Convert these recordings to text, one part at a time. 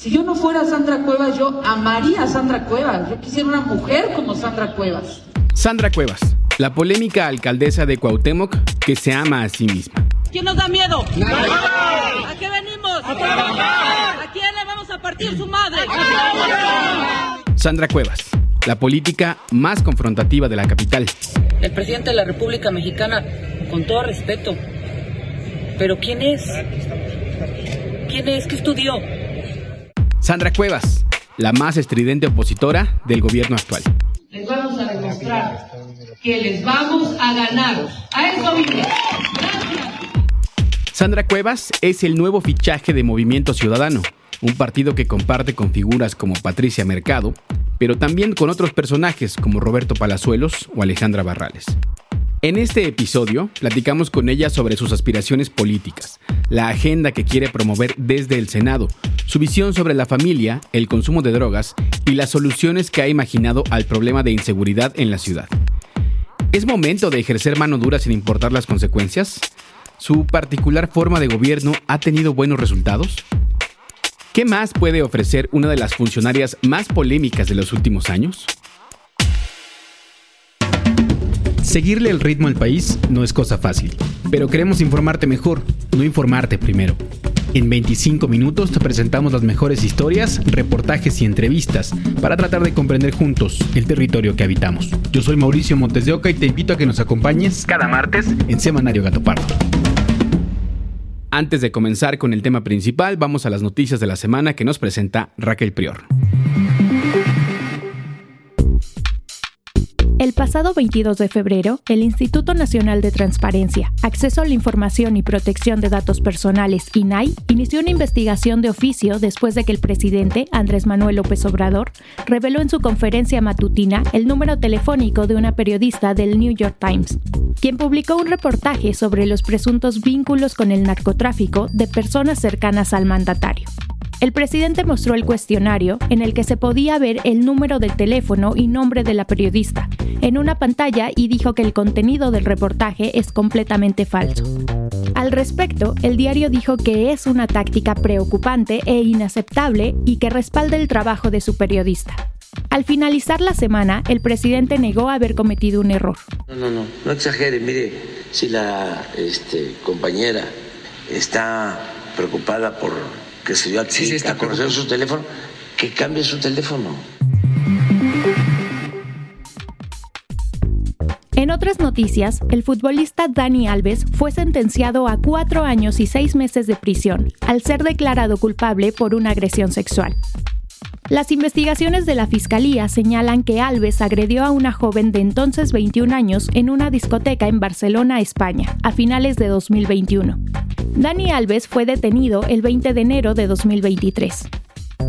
Si yo no fuera Sandra Cuevas, yo amaría a Sandra Cuevas. Yo quisiera una mujer como Sandra Cuevas. Sandra Cuevas, la polémica alcaldesa de Cuauhtémoc que se ama a sí misma. ¿Quién nos da miedo? ¿A qué venimos? ¡A trabajar! ¿A quién le vamos a partir su madre? Sandra Cuevas, la política más confrontativa de la capital. El presidente de la República Mexicana, con todo respeto, pero ¿quién es? ¿Quién es? ¿Qué estudió? Sandra Cuevas, la más estridente opositora del gobierno actual. Les vamos a demostrar que les vamos a ganar. A eso vine. Gracias. Sandra Cuevas es el nuevo fichaje de Movimiento Ciudadano, un partido que comparte con figuras como Patricia Mercado, pero también con otros personajes como Roberto Palazuelos o Alejandra Barrales. En este episodio platicamos con ella sobre sus aspiraciones políticas, la agenda que quiere promover desde el Senado, su visión sobre la familia, el consumo de drogas y las soluciones que ha imaginado al problema de inseguridad en la ciudad. ¿Es momento de ejercer mano dura sin importar las consecuencias? ¿Su particular forma de gobierno ha tenido buenos resultados? ¿Qué más puede ofrecer una de las funcionarias más polémicas de los últimos años? Seguirle el ritmo al país no es cosa fácil, pero queremos informarte mejor, no informarte primero. En 25 minutos te presentamos las mejores historias, reportajes y entrevistas para tratar de comprender juntos el territorio que habitamos. Yo soy Mauricio Montes de Oca y te invito a que nos acompañes cada martes en Semanario Gato Pardo. Antes de comenzar con el tema principal, vamos a las noticias de la semana que nos presenta Raquel Prior. El pasado 22 de febrero, el Instituto Nacional de Transparencia, Acceso a la Información y Protección de Datos Personales, INAI, inició una investigación de oficio después de que el presidente, Andrés Manuel López Obrador, reveló en su conferencia matutina el número telefónico de una periodista del New York Times, quien publicó un reportaje sobre los presuntos vínculos con el narcotráfico de personas cercanas al mandatario. El presidente mostró el cuestionario en el que se podía ver el número de teléfono y nombre de la periodista en una pantalla y dijo que el contenido del reportaje es completamente falso. Al respecto, el diario dijo que es una táctica preocupante e inaceptable y que respalda el trabajo de su periodista. Al finalizar la semana, el presidente negó haber cometido un error. No, no, no, no exagere. Mire, si la este, compañera está preocupada por que se dio a, Sí, sí, está a conocer su teléfono, que cambie su teléfono. En otras noticias, el futbolista Dani Alves fue sentenciado a cuatro años y seis meses de prisión al ser declarado culpable por una agresión sexual. Las investigaciones de la Fiscalía señalan que Alves agredió a una joven de entonces 21 años en una discoteca en Barcelona, España, a finales de 2021. Dani Alves fue detenido el 20 de enero de 2023.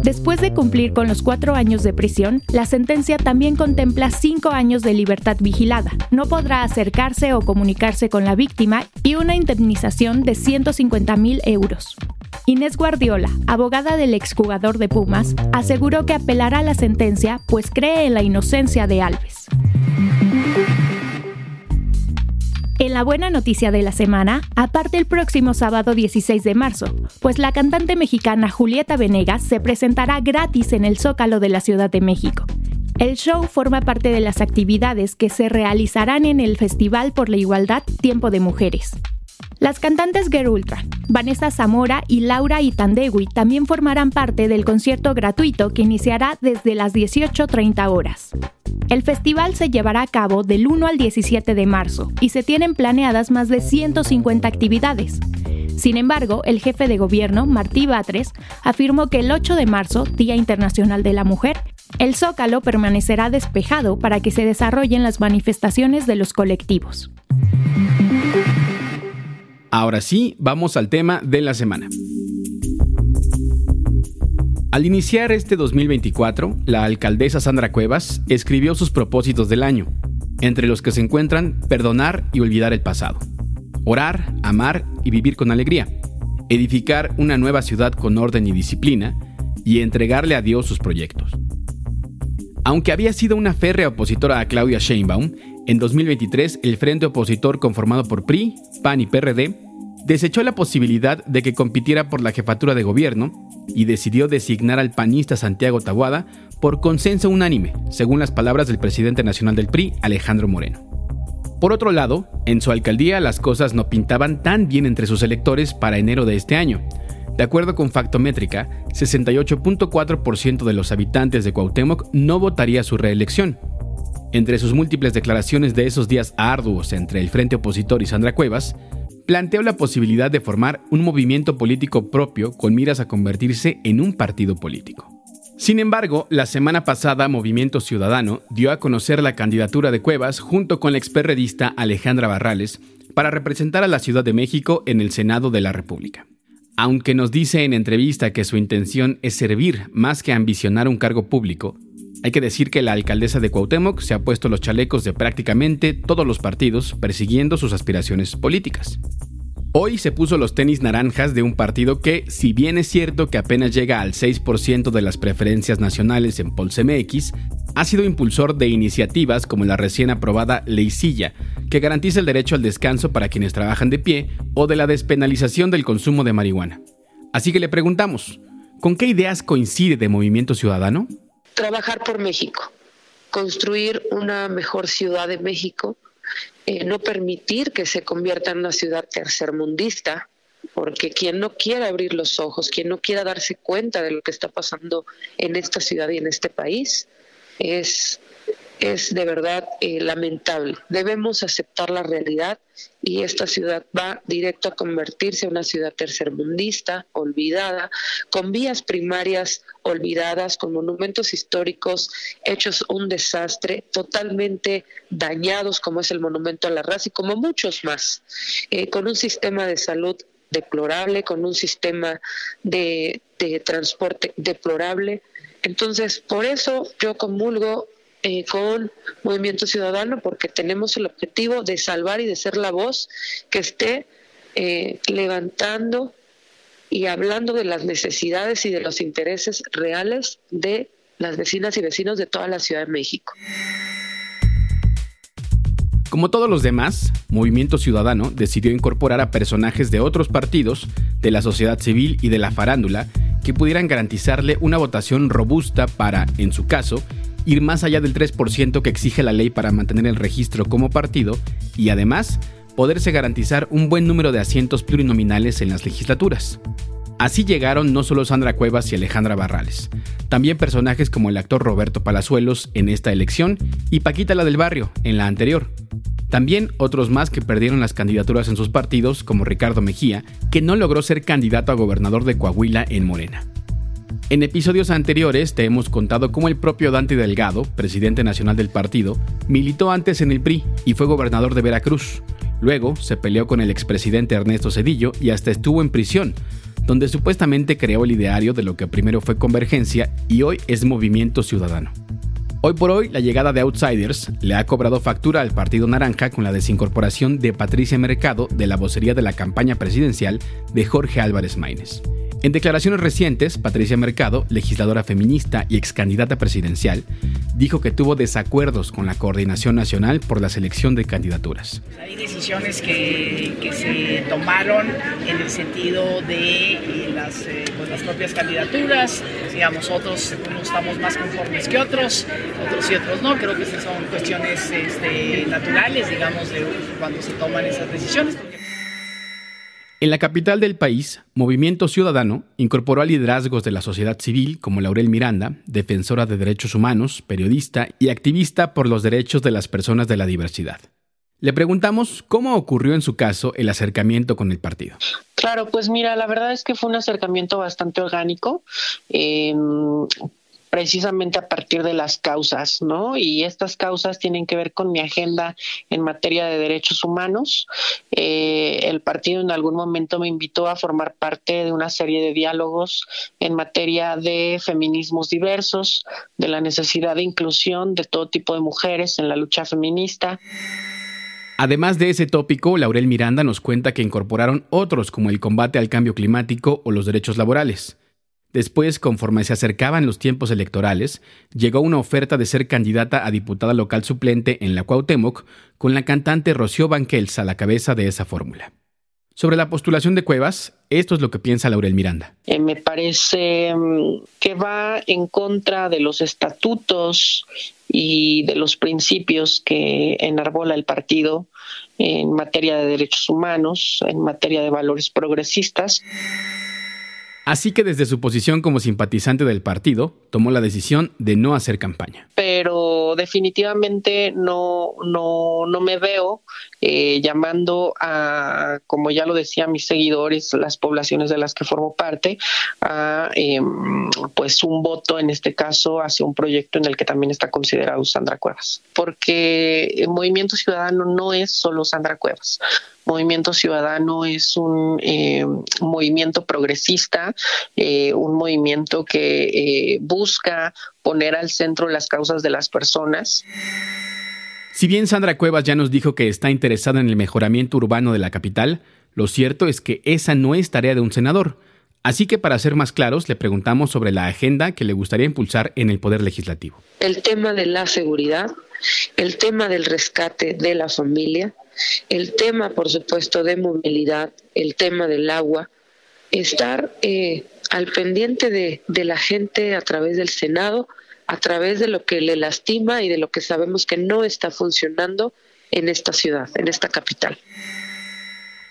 Después de cumplir con los cuatro años de prisión, la sentencia también contempla cinco años de libertad vigilada. No podrá acercarse o comunicarse con la víctima y una indemnización de 150 mil euros. Inés Guardiola, abogada del exjugador de Pumas, aseguró que apelará la sentencia pues cree en la inocencia de Alves. En la buena noticia de la semana, aparte el próximo sábado 16 de marzo, pues la cantante mexicana Julieta Venegas se presentará gratis en el Zócalo de la Ciudad de México. El show forma parte de las actividades que se realizarán en el Festival por la Igualdad Tiempo de Mujeres. Las cantantes Girl Ultra, Vanessa Zamora y Laura Itandewi también formarán parte del concierto gratuito que iniciará desde las 18.30 horas. El festival se llevará a cabo del 1 al 17 de marzo y se tienen planeadas más de 150 actividades. Sin embargo, el jefe de gobierno, Martí Batres, afirmó que el 8 de marzo, Día Internacional de la Mujer, el Zócalo permanecerá despejado para que se desarrollen las manifestaciones de los colectivos. Ahora sí, vamos al tema de la semana. Al iniciar este 2024, la alcaldesa Sandra Cuevas escribió sus propósitos del año, entre los que se encuentran perdonar y olvidar el pasado, orar, amar y vivir con alegría, edificar una nueva ciudad con orden y disciplina y entregarle a Dios sus proyectos. Aunque había sido una férrea opositora a Claudia Sheinbaum, en 2023 el frente opositor conformado por PRI, PAN y PRD desechó la posibilidad de que compitiera por la jefatura de gobierno y decidió designar al panista Santiago Tabuada por consenso unánime, según las palabras del presidente nacional del PRI, Alejandro Moreno. Por otro lado, en su alcaldía las cosas no pintaban tan bien entre sus electores para enero de este año, de acuerdo con Factométrica, 68.4% de los habitantes de Cuauhtémoc no votaría su reelección. Entre sus múltiples declaraciones de esos días arduos entre el Frente Opositor y Sandra Cuevas, planteó la posibilidad de formar un movimiento político propio con miras a convertirse en un partido político. Sin embargo, la semana pasada Movimiento Ciudadano dio a conocer la candidatura de Cuevas junto con la experredista Alejandra Barrales para representar a la Ciudad de México en el Senado de la República. Aunque nos dice en entrevista que su intención es servir más que ambicionar un cargo público, hay que decir que la alcaldesa de Cuauhtémoc se ha puesto los chalecos de prácticamente todos los partidos persiguiendo sus aspiraciones políticas. Hoy se puso los tenis naranjas de un partido que, si bien es cierto que apenas llega al 6% de las preferencias nacionales en MX, ha sido impulsor de iniciativas como la recién aprobada Ley Silla, que garantiza el derecho al descanso para quienes trabajan de pie, o de la despenalización del consumo de marihuana. Así que le preguntamos, ¿con qué ideas coincide de Movimiento Ciudadano? Trabajar por México, construir una mejor ciudad de México, eh, no permitir que se convierta en una ciudad tercermundista, porque quien no quiera abrir los ojos, quien no quiera darse cuenta de lo que está pasando en esta ciudad y en este país, es es de verdad eh, lamentable. Debemos aceptar la realidad y esta ciudad va directo a convertirse en una ciudad tercermundista, olvidada, con vías primarias olvidadas, con monumentos históricos hechos un desastre, totalmente dañados como es el monumento a la raza y como muchos más, eh, con un sistema de salud deplorable, con un sistema de, de transporte deplorable. Entonces, por eso yo comulgo eh, con Movimiento Ciudadano porque tenemos el objetivo de salvar y de ser la voz que esté eh, levantando y hablando de las necesidades y de los intereses reales de las vecinas y vecinos de toda la Ciudad de México. Como todos los demás, Movimiento Ciudadano decidió incorporar a personajes de otros partidos, de la sociedad civil y de la farándula, que pudieran garantizarle una votación robusta para, en su caso, ir más allá del 3% que exige la ley para mantener el registro como partido y además poderse garantizar un buen número de asientos plurinominales en las legislaturas. Así llegaron no solo Sandra Cuevas y Alejandra Barrales, también personajes como el actor Roberto Palazuelos en esta elección y Paquita la del Barrio en la anterior. También otros más que perdieron las candidaturas en sus partidos, como Ricardo Mejía, que no logró ser candidato a gobernador de Coahuila en Morena. En episodios anteriores te hemos contado cómo el propio Dante Delgado, presidente nacional del partido, militó antes en el PRI y fue gobernador de Veracruz. Luego se peleó con el expresidente Ernesto Cedillo y hasta estuvo en prisión, donde supuestamente creó el ideario de lo que primero fue Convergencia y hoy es Movimiento Ciudadano. Hoy por hoy, la llegada de Outsiders le ha cobrado factura al Partido Naranja con la desincorporación de Patricia Mercado de la vocería de la campaña presidencial de Jorge Álvarez Maínez. En declaraciones recientes, Patricia Mercado, legisladora feminista y ex candidata presidencial, dijo que tuvo desacuerdos con la Coordinación Nacional por la selección de candidaturas. Hay decisiones que, se tomaron en el sentido de eh, las, eh, pues, las, propias candidaturas, digamos, otros estamos más conformes que otros, otros y otros no, creo que esas son cuestiones este, naturales, digamos, de cuando se toman esas decisiones. En la capital del país, Movimiento Ciudadano incorporó a liderazgos de la sociedad civil como Laurel Miranda, defensora de derechos humanos, periodista y activista por los derechos de las personas de la diversidad. Le preguntamos cómo ocurrió en su caso el acercamiento con el partido. Claro, pues mira, la verdad es que fue un acercamiento bastante orgánico. Em, precisamente a partir de las causas, ¿no? Y estas causas tienen que ver con mi agenda en materia de derechos humanos. Eh, el partido en algún momento me invitó a formar parte de una serie de diálogos en materia de feminismos diversos, de la necesidad de inclusión de todo tipo de mujeres en la lucha feminista. Además de ese tópico, Laurel Miranda nos cuenta que incorporaron otros como el combate al cambio climático o los derechos laborales. Después, conforme se acercaban los tiempos electorales, llegó una oferta de ser candidata a diputada local suplente en la Cuauhtémoc con la cantante Rocío Banquels a la cabeza de esa fórmula. Sobre la postulación de Cuevas, esto es lo que piensa Laurel Miranda. Eh, me parece mm, que va en contra de los estatutos y de los principios que enarbola el partido en materia de derechos humanos, en materia de valores progresistas. Así que desde su posición como simpatizante del partido, tomó la decisión de no hacer campaña. Pero definitivamente no, no, no me veo eh, llamando a, como ya lo decía mis seguidores, las poblaciones de las que formo parte, a em, pues un voto en este caso hacia un proyecto en el que también está considerado Sandra Cuevas. Porque el Movimiento Ciudadano no es solo Sandra Cuevas. Movimiento Ciudadano es un eh, movimiento progresista, eh, un movimiento que eh, busca poner al centro las causas de las personas. Si bien Sandra Cuevas ya nos dijo que está interesada en el mejoramiento urbano de la capital, lo cierto es que esa no es tarea de un senador. Así que para ser más claros, le preguntamos sobre la agenda que le gustaría impulsar en el Poder Legislativo. El tema de la seguridad, el tema del rescate de la familia, el tema, por supuesto, de movilidad, el tema del agua, estar eh, al pendiente de, de la gente a través del Senado, a través de lo que le lastima y de lo que sabemos que no está funcionando en esta ciudad, en esta capital.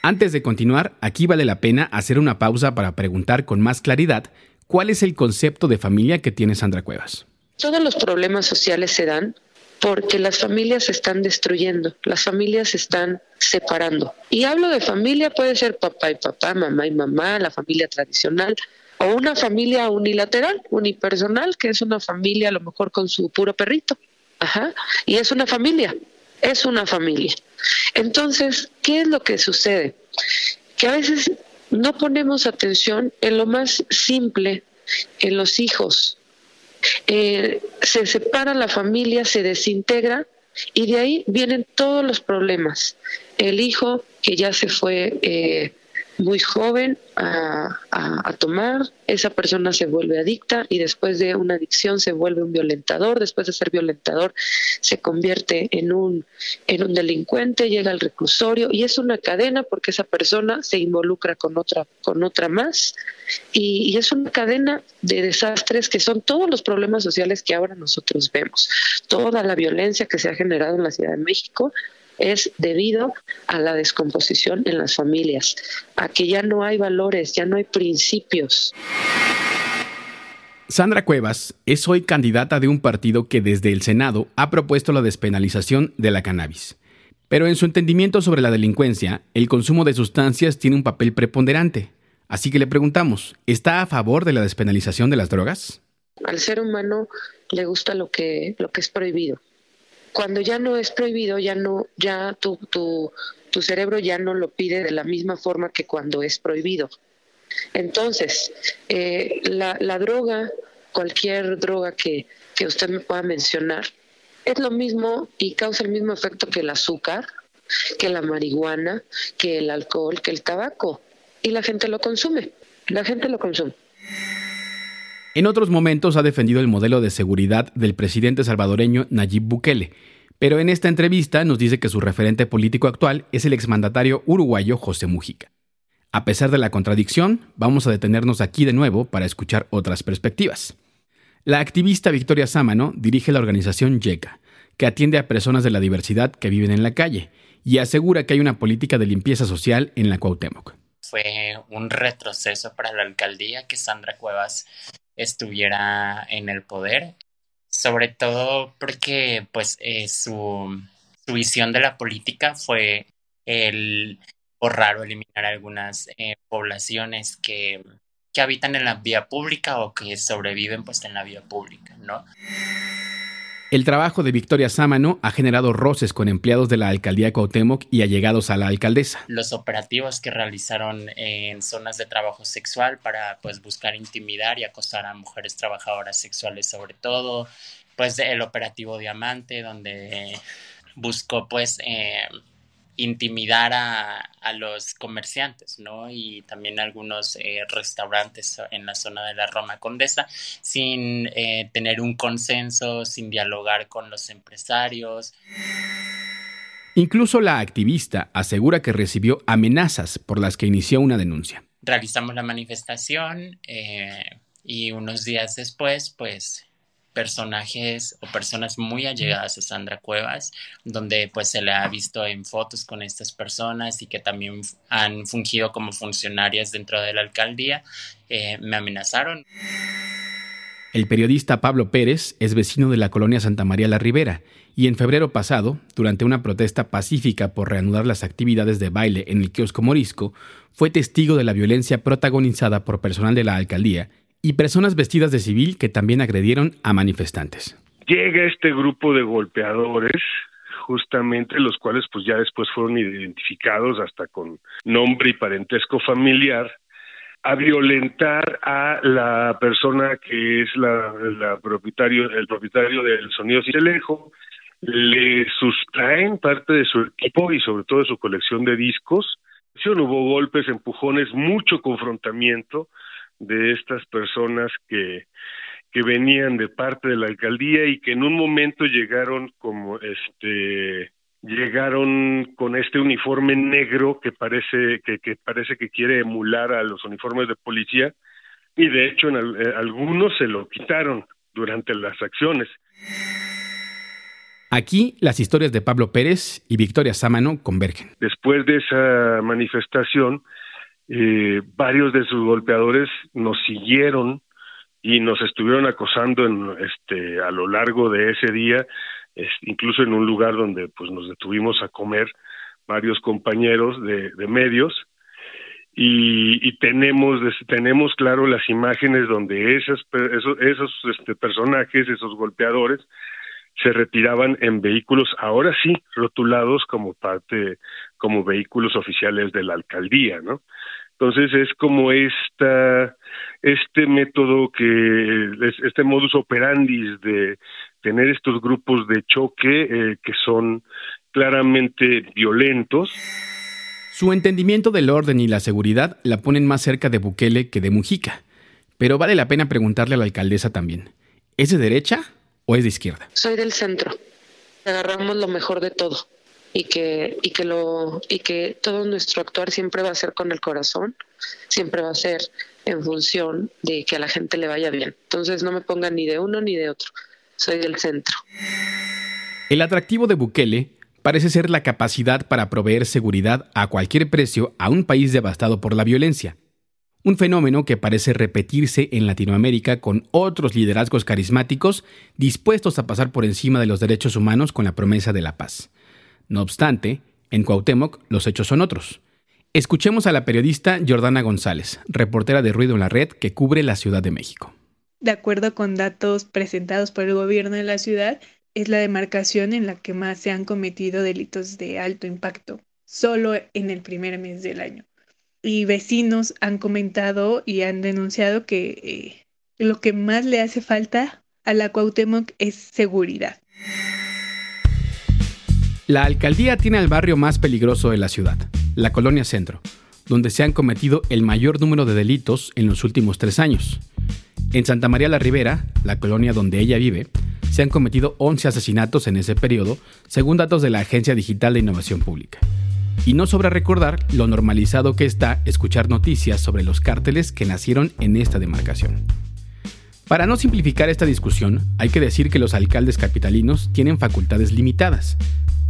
Antes de continuar, aquí vale la pena hacer una pausa para preguntar con más claridad cuál es el concepto de familia que tiene Sandra Cuevas. Todos los problemas sociales se dan porque las familias se están destruyendo, las familias se están separando. Y hablo de familia, puede ser papá y papá, mamá y mamá, la familia tradicional, o una familia unilateral, unipersonal, que es una familia a lo mejor con su puro perrito. Ajá. Y es una familia, es una familia. Entonces, ¿qué es lo que sucede? Que a veces no ponemos atención en lo más simple, en los hijos, eh, se separa la familia, se desintegra y de ahí vienen todos los problemas. El hijo que ya se fue eh, muy joven a, tomar, esa persona se vuelve adicta y después de una adicción se vuelve un violentador, después de ser violentador se convierte en un, en un delincuente, llega al reclusorio y es una cadena porque esa persona se involucra con otra, con otra más y, y es una cadena de desastres que son todos los problemas sociales que ahora nosotros vemos, toda la violencia que se ha generado en la Ciudad de México es debido a la descomposición en las familias, a que ya no hay valores, ya no hay principios. Sandra Cuevas es hoy candidata de un partido que desde el Senado ha propuesto la despenalización de la cannabis. Pero en su entendimiento sobre la delincuencia, el consumo de sustancias tiene un papel preponderante. Así que le preguntamos, ¿está a favor de la despenalización de las drogas? Al ser humano le gusta lo que, lo que es prohibido cuando ya no es prohibido, ya no, ya tu, tu, tu cerebro ya no lo pide de la misma forma que cuando es prohibido. Entonces, eh, la, la, droga, cualquier droga que, que usted me pueda mencionar, es lo mismo y causa el mismo efecto que el azúcar, que la marihuana, que el alcohol, que el tabaco. Y la gente lo consume, la gente lo consume. En otros momentos ha defendido el modelo de seguridad del presidente salvadoreño Nayib Bukele, pero en esta entrevista nos dice que su referente político actual es el exmandatario uruguayo José Mujica. A pesar de la contradicción, vamos a detenernos aquí de nuevo para escuchar otras perspectivas. La activista Victoria Sámano dirige la organización YECA, que atiende a personas de la diversidad que viven en la calle, y asegura que hay una política de limpieza social en la Cuauhtémoc. Fue un retroceso para la alcaldía que Sandra Cuevas estuviera en el poder, sobre todo porque pues eh, su, visión de la política fue el borrar o eliminar algunas eh, poblaciones que, que habitan en la vía pública o que sobreviven pues en la vía pública. ¿no? El trabajo de Victoria Sámano ha generado roces con empleados de la alcaldía Cuauhtémoc y allegados a la alcaldesa. Los operativos que realizaron en zonas de trabajo sexual para pues buscar intimidar y acosar a mujeres trabajadoras sexuales sobre todo, pues el operativo Diamante donde buscó pues eh, intimidar a, los comerciantes, ¿no? Y también algunos eh, restaurantes en la zona de la Roma Condesa, sin eh, tener un consenso, sin dialogar con los empresarios. Incluso la activista asegura que recibió amenazas por las que inició una denuncia. Realizamos la manifestación eh, y unos días después, pues personajes o personas muy allegadas a Sandra Cuevas, donde pues se le ha visto en fotos con estas personas y que también han fungido como funcionarias dentro de la alcaldía, eh, me amenazaron. El periodista Pablo Pérez es vecino de la colonia Santa María la Ribera y en febrero pasado, durante una protesta pacífica por reanudar las actividades de baile en el kiosco Morisco, fue testigo de la violencia protagonizada por personal de la alcaldía y personas vestidas de civil que también agredieron a manifestantes. Llega este grupo de golpeadores justamente los cuales pues ya después fueron identificados hasta con nombre y parentesco familiar a violentar a la persona que es la, propietario el propietario del sonido Cielejo le sustraen parte de su equipo y sobre todo de su colección de discos hubo golpes empujones mucho confrontamiento de estas personas que, que venían de parte de la alcaldía y que en un momento llegaron como este llegaron con este uniforme negro que parece que, que parece que quiere emular a los uniformes de policía y de hecho en eh, algunos se lo quitaron durante las acciones. Aquí las historias de Pablo Pérez y Victoria Sámano convergen. Después de esa manifestación, eh, varios de sus golpeadores nos siguieron y nos estuvieron acosando en, este, a lo largo de ese día, incluso en un lugar donde pues nos detuvimos a comer varios compañeros de, medios. Y, tenemos tenemos claro las imágenes donde esos esos, esos este, personajes esos golpeadores se retiraban en vehículos ahora sí rotulados como parte como vehículos oficiales de la alcaldía no entonces es como esta, este método que, este modus operandi de tener estos grupos de choque eh, que son claramente violentos. Su entendimiento del orden y la seguridad la ponen más cerca de Bukele que de Mujica. Pero vale la pena preguntarle a la alcaldesa también. ¿Es de derecha o es de izquierda? Soy del centro. Agarramos lo mejor de todo y que, y que lo, y que todo nuestro actuar siempre va a ser con el corazón, siempre va a ser en función de que a la gente le vaya bien. Entonces no me pongan ni de uno ni de otro. Soy del centro. El atractivo de Bukele parece ser la capacidad para proveer seguridad a cualquier precio a un país devastado por la violencia. Un fenómeno que parece repetirse en Latinoamérica con otros liderazgos carismáticos dispuestos a pasar por encima de los derechos humanos con la promesa de la paz. No obstante, en Cuauhtémoc los hechos son otros. Escuchemos a la periodista Jordana González, reportera de Ruido en la Red que cubre la Ciudad de México. De acuerdo con datos presentados por el gobierno de la ciudad, es la demarcación en la que más se han cometido delitos de alto impacto, solo en el primer mes del año. Y vecinos han comentado y han denunciado que eh, lo que más le hace falta a la Cuauhtémoc es seguridad. La alcaldía tiene el barrio más peligroso de la ciudad, la Colonia Centro, donde se han cometido el mayor número de delitos en los últimos tres años. En Santa María la Ribera, la colonia donde ella vive, se han cometido 11 asesinatos en ese periodo, según datos de la Agencia Digital de Innovación Pública. Y no sobra recordar lo normalizado que está escuchar noticias sobre los cárteles que nacieron en esta demarcación. Para no simplificar esta discusión, hay que decir que los alcaldes capitalinos tienen facultades limitadas,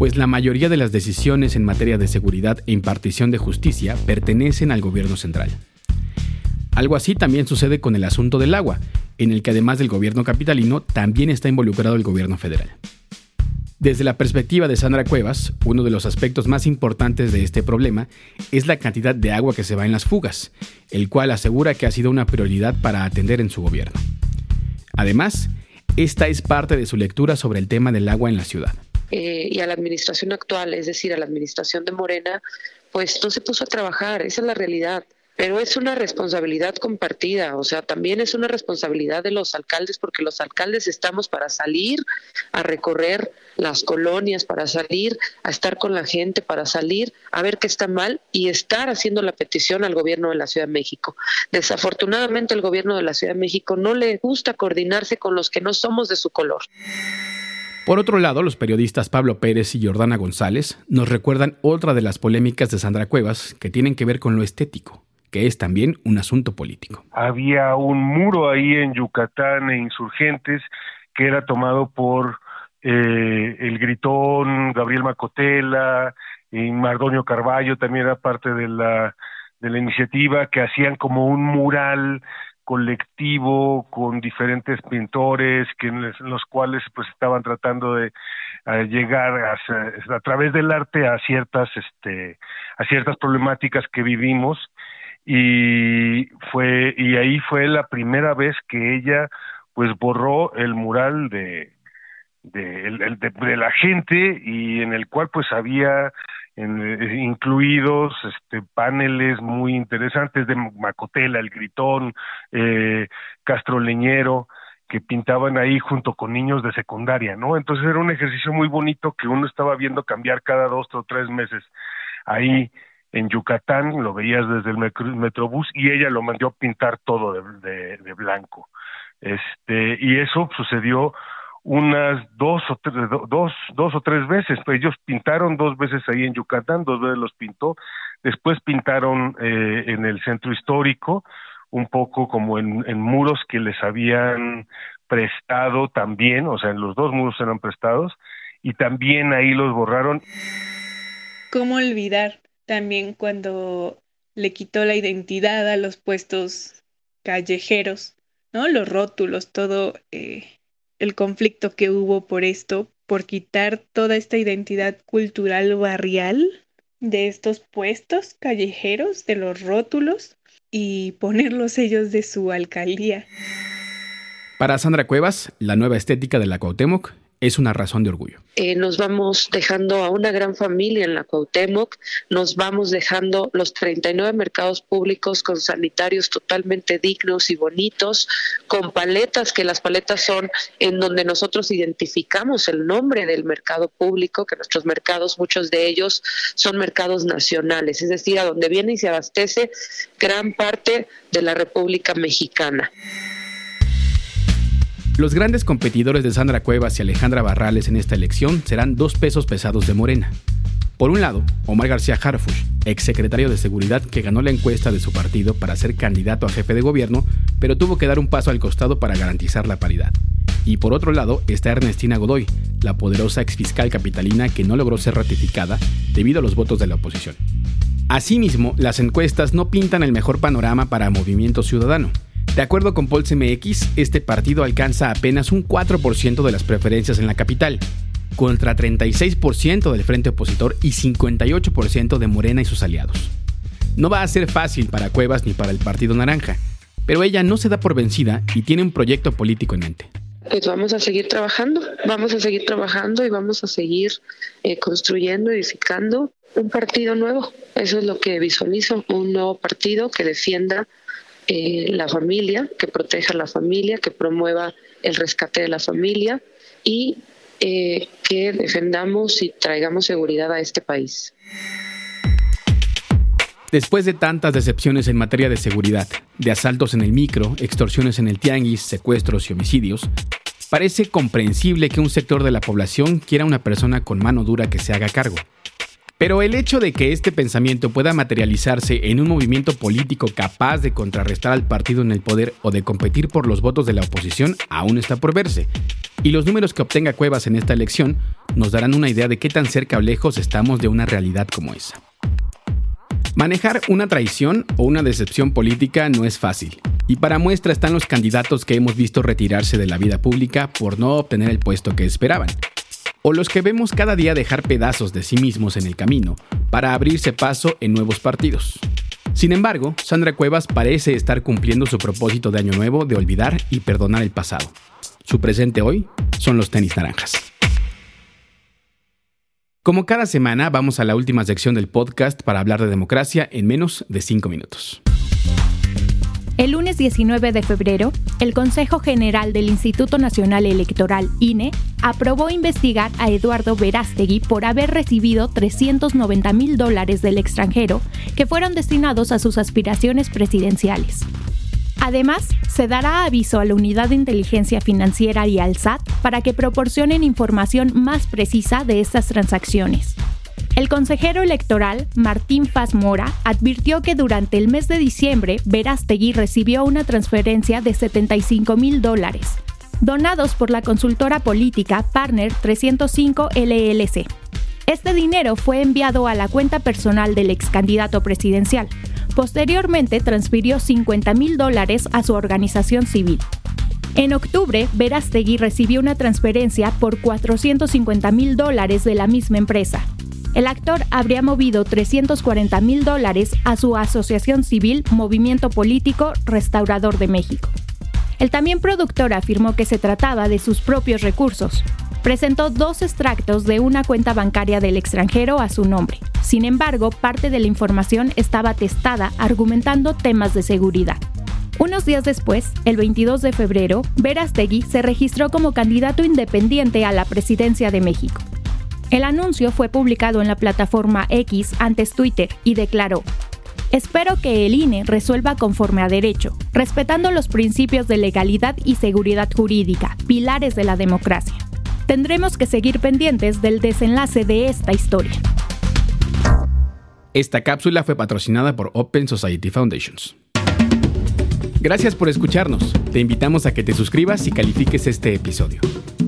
pues la mayoría de las decisiones en materia de seguridad e impartición de justicia pertenecen al gobierno central. Algo así también sucede con el asunto del agua, en el que además del gobierno capitalino también está involucrado el gobierno federal. Desde la perspectiva de Sandra Cuevas, uno de los aspectos más importantes de este problema es la cantidad de agua que se va en las fugas, el cual asegura que ha sido una prioridad para atender en su gobierno. Además, esta es parte de su lectura sobre el tema del agua en la ciudad. Eh, y a la administración actual, es decir, a la administración de Morena, pues no se puso a trabajar, esa es la realidad pero es una responsabilidad compartida, o sea, también es una responsabilidad de los alcaldes porque los alcaldes estamos para salir a recorrer las colonias, para salir a estar con la gente, para salir a ver qué está mal y estar haciendo la petición al gobierno de la Ciudad de México. Desafortunadamente el gobierno de la Ciudad de México no le gusta coordinarse con los que no somos de su color. Por otro lado, los periodistas Pablo Pérez y Jordana González nos recuerdan otra de las polémicas de Sandra Cuevas que tienen que ver con lo estético que es también un asunto político. Había un muro ahí en Yucatán e insurgentes que era tomado por eh, el gritón Gabriel Macotela y Mardonio Carballo también era parte de la de la iniciativa que hacían como un mural colectivo con diferentes pintores que en los cuales pues estaban tratando de llegar a, a, través del arte a ciertas este a ciertas problemáticas que vivimos. Y fue y ahí fue la primera vez que ella pues borró el mural de de, de, la gente y en el cual pues había en, incluidos este paneles muy interesantes de Macotela, el Gritón, eh, Castro Leñero, que pintaban ahí junto con niños de secundaria, ¿no? Entonces era un ejercicio muy bonito que uno estaba viendo cambiar cada dos o tres meses ahí en Yucatán, lo veías desde el Metrobús y ella lo mandó pintar todo de, de, blanco. Este, y eso sucedió unas dos o tres, dos, dos o tres veces. Pues ellos pintaron dos veces ahí en Yucatán, dos veces los pintó. Después pintaron eh, en el centro histórico, un poco como en, en muros que les habían prestado también, o sea, en los dos muros eran prestados, y también ahí los borraron. ¿Cómo olvidar también cuando le quitó la identidad a los puestos callejeros, ¿no? Los rótulos, todo eh, el conflicto que hubo por esto, por quitar toda esta identidad cultural barrial de estos puestos callejeros, de los rótulos, y poner los sellos de su alcaldía. Para Sandra Cuevas, la nueva estética de la Cuauhtémoc es una razón de orgullo. Eh, nos vamos dejando a una gran familia en la Cuauhtémoc, nos vamos dejando los 39 mercados públicos con sanitarios totalmente dignos y bonitos, con paletas, que las paletas son en donde nosotros identificamos el nombre del mercado público, que nuestros mercados, muchos de ellos son mercados nacionales, es decir, a donde viene y se abastece gran parte de la República Mexicana. Los grandes competidores de Sandra Cuevas y Alejandra Barrales en esta elección serán dos pesos pesados de Morena. Por un lado, Omar García Harfush, exsecretario de Seguridad que ganó la encuesta de su partido para ser candidato a jefe de gobierno, pero tuvo que dar un paso al costado para garantizar la paridad. Y por otro lado está Ernestina Godoy, la poderosa exfiscal capitalina que no logró ser ratificada debido a los votos de la oposición. Asimismo, las encuestas no pintan el mejor panorama para Movimiento Ciudadano. De acuerdo con Polls MX, este partido alcanza apenas un 4% de las preferencias en la capital, contra 36% del frente opositor y 58% de Morena y sus aliados. No va a ser fácil para Cuevas ni para el Partido Naranja, pero ella no se da por vencida y tiene un proyecto político en mente. Pues vamos a seguir trabajando, vamos a seguir trabajando y vamos a seguir eh, construyendo, edificando un partido nuevo. Eso es lo que visualizo, un nuevo partido que defienda eh, la familia, que proteja a la familia, que promueva el rescate de la familia y eh, que defendamos y traigamos seguridad a este país. Después de tantas decepciones en materia de seguridad, de asaltos en el micro, extorsiones en el tianguis, secuestros y homicidios, parece comprensible que un sector de la población quiera una persona con mano dura que se haga cargo. Pero el hecho de que este pensamiento pueda materializarse en un movimiento político capaz de contrarrestar al partido en el poder o de competir por los votos de la oposición aún está por verse. Y los números que obtenga Cuevas en esta elección nos darán una idea de qué tan cerca o lejos estamos de una realidad como esa. Manejar una traición o una decepción política no es fácil, y para muestra están los candidatos que hemos visto retirarse de la vida pública por no obtener el puesto que esperaban o los que vemos cada día dejar pedazos de sí mismos en el camino para abrirse paso en nuevos partidos. Sin embargo, Sandra Cuevas parece estar cumpliendo su propósito de año nuevo de olvidar y perdonar el pasado. Su presente hoy son los tenis naranjas. Como cada semana, vamos a la última sección del podcast para hablar de democracia en menos de cinco minutos. El lunes 19 de febrero, el Consejo General del Instituto Nacional Electoral, INE, aprobó investigar a Eduardo Verástegui por haber recibido 390 mil dólares del extranjero que fueron destinados a sus aspiraciones presidenciales. Además, se dará aviso a la Unidad de Inteligencia Financiera y al SAT para que proporcionen información más precisa de estas transacciones. El consejero electoral, Martín Faz Mora, advirtió que durante el mes de diciembre, Verástegui recibió una transferencia de 75 mil dólares, donados por la consultora política Partner 305 LLC. Este dinero fue enviado a la cuenta personal del ex candidato presidencial, Posteriormente transfirió 50 mil dólares a su organización civil. En octubre, Verástegui recibió una transferencia por 450 mil dólares de la misma empresa. El actor habría movido 340 mil dólares a su asociación civil Movimiento Político Restaurador de México. El también productor afirmó que se trataba de sus propios recursos, presentó dos extractos de una cuenta bancaria del extranjero a su nombre. Sin embargo, parte de la información estaba testada argumentando temas de seguridad. Unos días después, el 22 de febrero, Verastegui se registró como candidato independiente a la presidencia de México. El anuncio fue publicado en la plataforma X antes Twitter y declaró, Espero que el INE resuelva conforme a derecho, respetando los principios de legalidad y seguridad jurídica, pilares de la democracia tendremos que seguir pendientes del desenlace de esta historia. Esta cápsula fue patrocinada por Open Society Foundations. Gracias por escucharnos. Te invitamos a que te suscribas y califiques este episodio.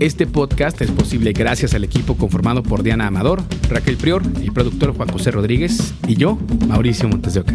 Este podcast es posible gracias al equipo conformado por Diana Amador, Raquel Prior, el productor Juan José Rodríguez y yo, Mauricio Montes de Oca.